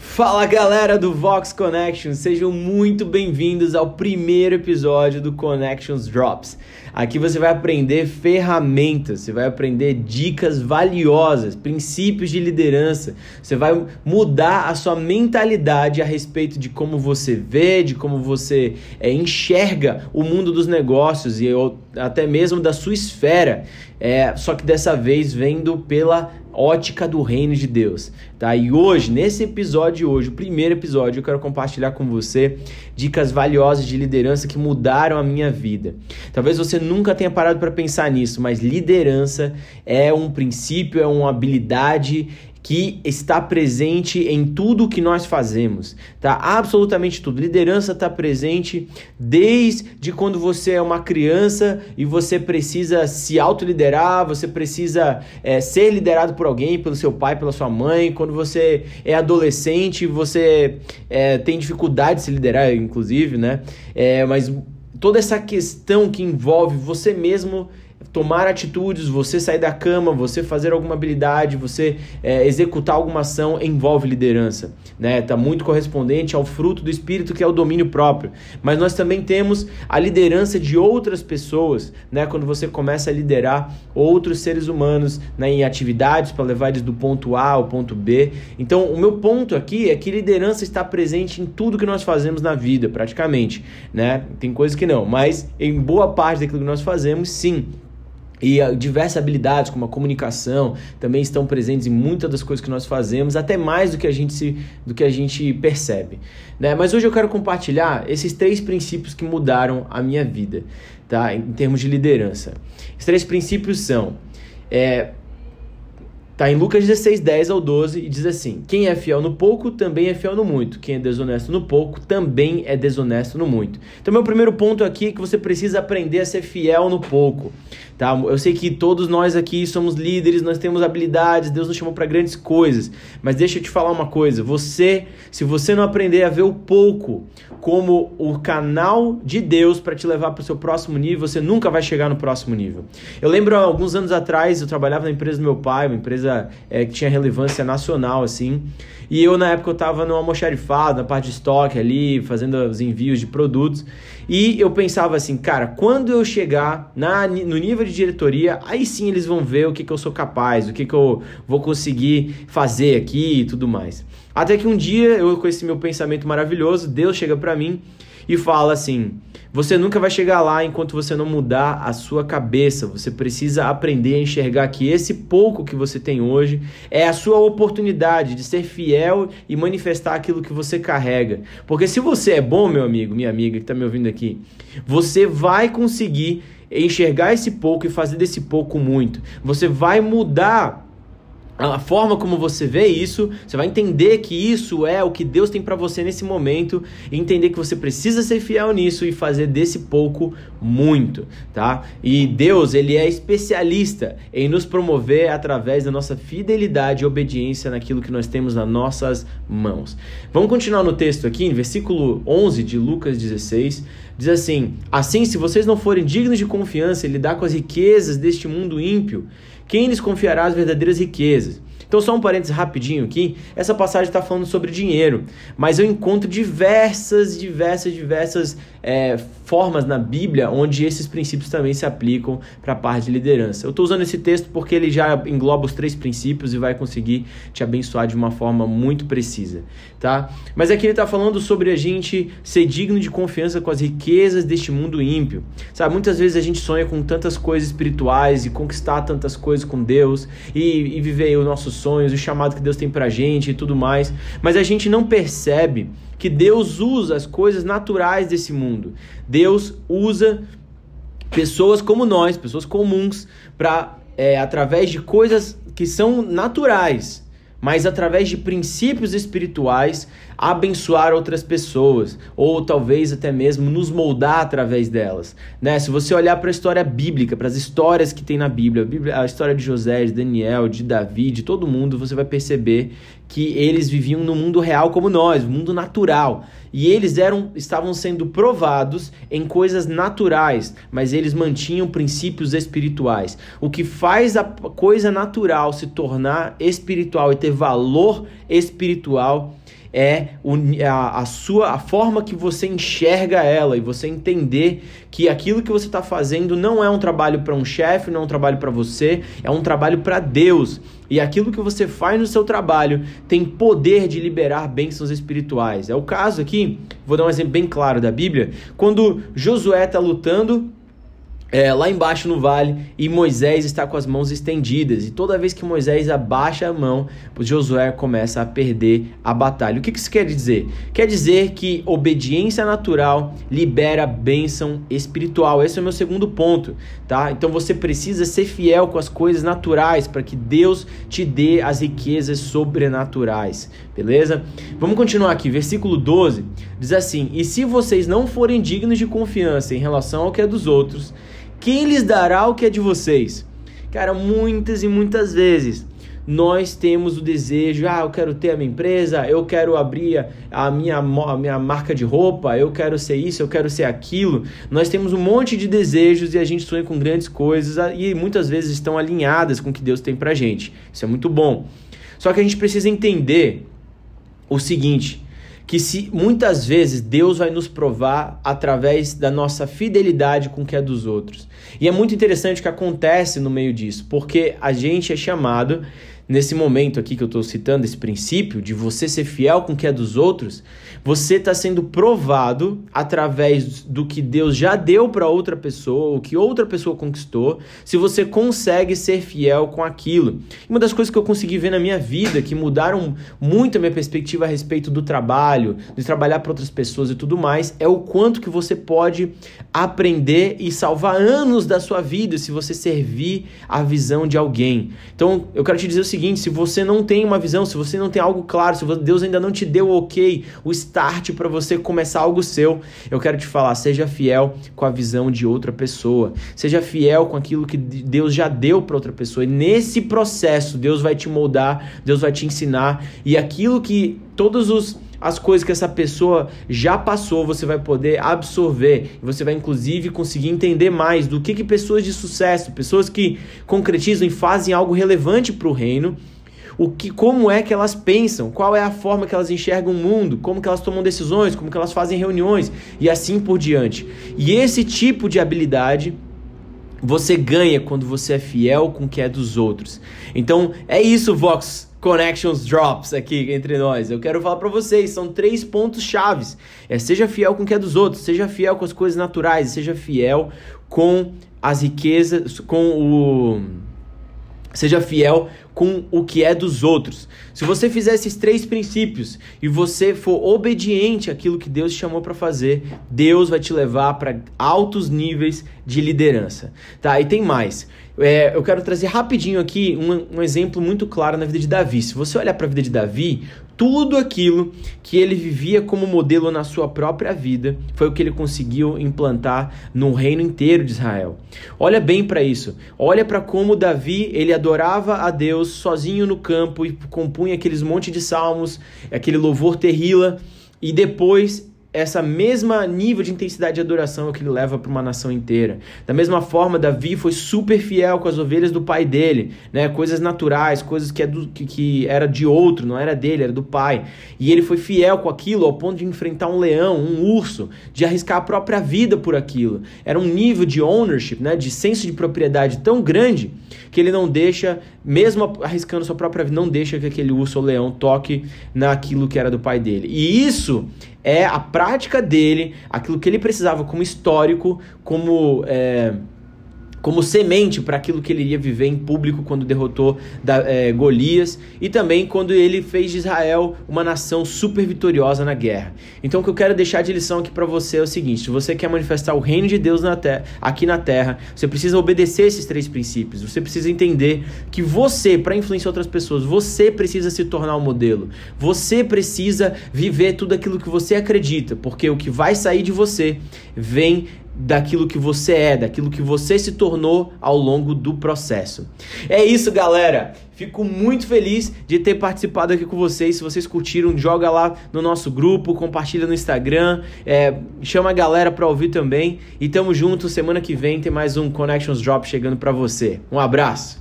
Fala galera do Vox Connections, sejam muito bem-vindos ao primeiro episódio do Connections Drops. Aqui você vai aprender ferramentas, você vai aprender dicas valiosas, princípios de liderança, você vai mudar a sua mentalidade a respeito de como você vê, de como você é, enxerga o mundo dos negócios e até mesmo da sua esfera. É, só que dessa vez vendo pela ótica do reino de Deus, tá? E hoje, nesse episódio hoje, o primeiro episódio, eu quero compartilhar com você dicas valiosas de liderança que mudaram a minha vida. Talvez você nunca tenha parado para pensar nisso, mas liderança é um princípio, é uma habilidade que está presente em tudo que nós fazemos, tá? Absolutamente tudo. Liderança está presente desde quando você é uma criança e você precisa se autoliderar, você precisa é, ser liderado por alguém, pelo seu pai, pela sua mãe. Quando você é adolescente, você é, tem dificuldade de se liderar, inclusive, né? É, mas toda essa questão que envolve você mesmo tomar atitudes, você sair da cama, você fazer alguma habilidade, você é, executar alguma ação envolve liderança, né? Tá muito correspondente ao fruto do espírito que é o domínio próprio. Mas nós também temos a liderança de outras pessoas, né? Quando você começa a liderar outros seres humanos né, em atividades para levar eles do ponto A ao ponto B. Então, o meu ponto aqui é que liderança está presente em tudo que nós fazemos na vida, praticamente, né? Tem coisas que não, mas em boa parte daquilo que nós fazemos, sim. E ah, diversas habilidades, como a comunicação, também estão presentes em muitas das coisas que nós fazemos, até mais do que a gente, se, do que a gente percebe. Né? Mas hoje eu quero compartilhar esses três princípios que mudaram a minha vida, tá? em termos de liderança. Esses três princípios são: é, Tá em Lucas 16, 10 ao 12 e diz assim: Quem é fiel no pouco também é fiel no muito. Quem é desonesto no pouco também é desonesto no muito. Então, meu primeiro ponto aqui é que você precisa aprender a ser fiel no pouco. Tá? Eu sei que todos nós aqui somos líderes, nós temos habilidades, Deus nos chamou para grandes coisas. Mas deixa eu te falar uma coisa: você, se você não aprender a ver o pouco como o canal de Deus para te levar para o seu próximo nível, você nunca vai chegar no próximo nível. Eu lembro alguns anos atrás, eu trabalhava na empresa do meu pai, uma empresa é, que tinha relevância nacional, assim. E eu, na época, eu tava no almoxarifado, na parte de estoque ali, fazendo os envios de produtos. E eu pensava assim, cara, quando eu chegar na, no nível de diretoria, aí sim eles vão ver o que, que eu sou capaz, o que, que eu vou conseguir fazer aqui e tudo mais. Até que um dia, eu com esse meu pensamento maravilhoso, Deus chega para mim e fala assim: você nunca vai chegar lá enquanto você não mudar a sua cabeça. Você precisa aprender a enxergar que esse pouco que você tem hoje é a sua oportunidade de ser fiel e manifestar aquilo que você carrega. Porque se você é bom, meu amigo, minha amiga que está me ouvindo aqui, você vai conseguir enxergar esse pouco e fazer desse pouco muito. Você vai mudar a forma como você vê isso, você vai entender que isso é o que Deus tem para você nesse momento, e entender que você precisa ser fiel nisso e fazer desse pouco muito, tá? E Deus, ele é especialista em nos promover através da nossa fidelidade e obediência naquilo que nós temos nas nossas mãos. Vamos continuar no texto aqui, em versículo 11 de Lucas 16, diz assim: Assim, se vocês não forem dignos de confiança e lidar com as riquezas deste mundo ímpio, quem lhes confiará as verdadeiras riquezas? Então, só um parênteses rapidinho aqui. Essa passagem está falando sobre dinheiro, mas eu encontro diversas, diversas, diversas é, formas na Bíblia onde esses princípios também se aplicam para a parte de liderança. Eu estou usando esse texto porque ele já engloba os três princípios e vai conseguir te abençoar de uma forma muito precisa, tá? Mas aqui ele está falando sobre a gente ser digno de confiança com as riquezas deste mundo ímpio. Sabe, muitas vezes a gente sonha com tantas coisas espirituais e conquistar tantas coisas com Deus e, e viver os nossos sonhos, o chamado que Deus tem pra gente e tudo mais, mas a gente não percebe que Deus usa as coisas naturais desse mundo. Deus usa pessoas como nós, pessoas comuns, para é, através de coisas que são naturais, mas através de princípios espirituais, abençoar outras pessoas, ou talvez até mesmo nos moldar através delas. Né? Se você olhar para a história bíblica, para as histórias que tem na Bíblia, a, Bíblia, a história de José, de Daniel, de Davi, de todo mundo, você vai perceber que eles viviam no mundo real como nós, no mundo natural. E eles eram estavam sendo provados em coisas naturais, mas eles mantinham princípios espirituais. O que faz a coisa natural se tornar espiritual e ter valor espiritual é a, a sua a forma que você enxerga ela e você entender que aquilo que você está fazendo não é um trabalho para um chefe, não é um trabalho para você, é um trabalho para Deus. E aquilo que você faz no seu trabalho tem poder de liberar bênçãos espirituais. É o caso aqui, vou dar um exemplo bem claro da Bíblia, quando Josué está lutando é, lá embaixo no vale e Moisés está com as mãos estendidas. E toda vez que Moisés abaixa a mão, Josué começa a perder a batalha. O que isso quer dizer? Quer dizer que obediência natural libera bênção espiritual. Esse é o meu segundo ponto, tá? Então você precisa ser fiel com as coisas naturais para que Deus te dê as riquezas sobrenaturais, beleza? Vamos continuar aqui, versículo 12 diz assim: E se vocês não forem dignos de confiança em relação ao que é dos outros, quem lhes dará o que é de vocês? Cara, muitas e muitas vezes nós temos o desejo, ah, eu quero ter a minha empresa, eu quero abrir a minha, a minha marca de roupa, eu quero ser isso, eu quero ser aquilo. Nós temos um monte de desejos e a gente sonha com grandes coisas e muitas vezes estão alinhadas com o que Deus tem pra gente. Isso é muito bom. Só que a gente precisa entender o seguinte, que se muitas vezes Deus vai nos provar através da nossa fidelidade com o que é dos outros. E é muito interessante o que acontece no meio disso, porque a gente é chamado nesse momento aqui que eu estou citando, esse princípio de você ser fiel com o que é dos outros, você está sendo provado através do que Deus já deu para outra pessoa, o que outra pessoa conquistou, se você consegue ser fiel com aquilo. Uma das coisas que eu consegui ver na minha vida, que mudaram muito a minha perspectiva a respeito do trabalho, de trabalhar para outras pessoas e tudo mais, é o quanto que você pode aprender e salvar anos da sua vida se você servir a visão de alguém. Então, eu quero te dizer o seguinte, se você não tem uma visão, se você não tem algo claro, se Deus ainda não te deu o ok, o start para você começar algo seu, eu quero te falar: seja fiel com a visão de outra pessoa, seja fiel com aquilo que Deus já deu para outra pessoa. E nesse processo, Deus vai te moldar, Deus vai te ensinar, e aquilo que todos os as coisas que essa pessoa já passou, você vai poder absorver. Você vai, inclusive, conseguir entender mais do que, que pessoas de sucesso, pessoas que concretizam e fazem algo relevante para o reino, o que, como é que elas pensam, qual é a forma que elas enxergam o mundo, como que elas tomam decisões, como que elas fazem reuniões e assim por diante. E esse tipo de habilidade você ganha quando você é fiel com o que é dos outros. Então é isso, Vox Connections Drops aqui entre nós. Eu quero falar para vocês, são três pontos chaves. É seja fiel com o que é dos outros, seja fiel com as coisas naturais, seja fiel com as riquezas, com o seja fiel com o que é dos outros. Se você fizer esses três princípios e você for obediente àquilo que Deus te chamou para fazer, Deus vai te levar para altos níveis de liderança, tá? E tem mais. É, eu quero trazer rapidinho aqui um, um exemplo muito claro na vida de Davi. Se você olhar para a vida de Davi, tudo aquilo que ele vivia como modelo na sua própria vida foi o que ele conseguiu implantar no reino inteiro de Israel. Olha bem para isso. Olha para como Davi ele adorava a Deus sozinho no campo e compunha aqueles monte de salmos, aquele louvor terrila e depois essa mesma nível de intensidade de adoração que ele leva para uma nação inteira. Da mesma forma, Davi foi super fiel com as ovelhas do pai dele, né? Coisas naturais, coisas que, é do, que, que era de outro, não era dele, era do pai. E ele foi fiel com aquilo ao ponto de enfrentar um leão, um urso, de arriscar a própria vida por aquilo. Era um nível de ownership, né? De senso de propriedade tão grande que ele não deixa, mesmo arriscando sua própria vida, não deixa que aquele urso ou leão toque naquilo que era do pai dele. E isso é a prática dele, aquilo que ele precisava como histórico, como. É, como semente para aquilo que ele iria viver em público quando derrotou da, é, Golias e também quando ele fez de Israel uma nação super vitoriosa na guerra. Então o que eu quero deixar de lição aqui para você é o seguinte: se você quer manifestar o reino de Deus na terra, aqui na terra, você precisa obedecer esses três princípios. Você precisa entender que você, para influenciar outras pessoas, você precisa se tornar um modelo. Você precisa viver tudo aquilo que você acredita, porque o que vai sair de você vem daquilo que você é, daquilo que você se tornou ao longo do processo. É isso, galera. Fico muito feliz de ter participado aqui com vocês. Se vocês curtiram, joga lá no nosso grupo, compartilha no Instagram, é, chama a galera para ouvir também. E tamo junto. Semana que vem tem mais um Connections Drop chegando para você. Um abraço.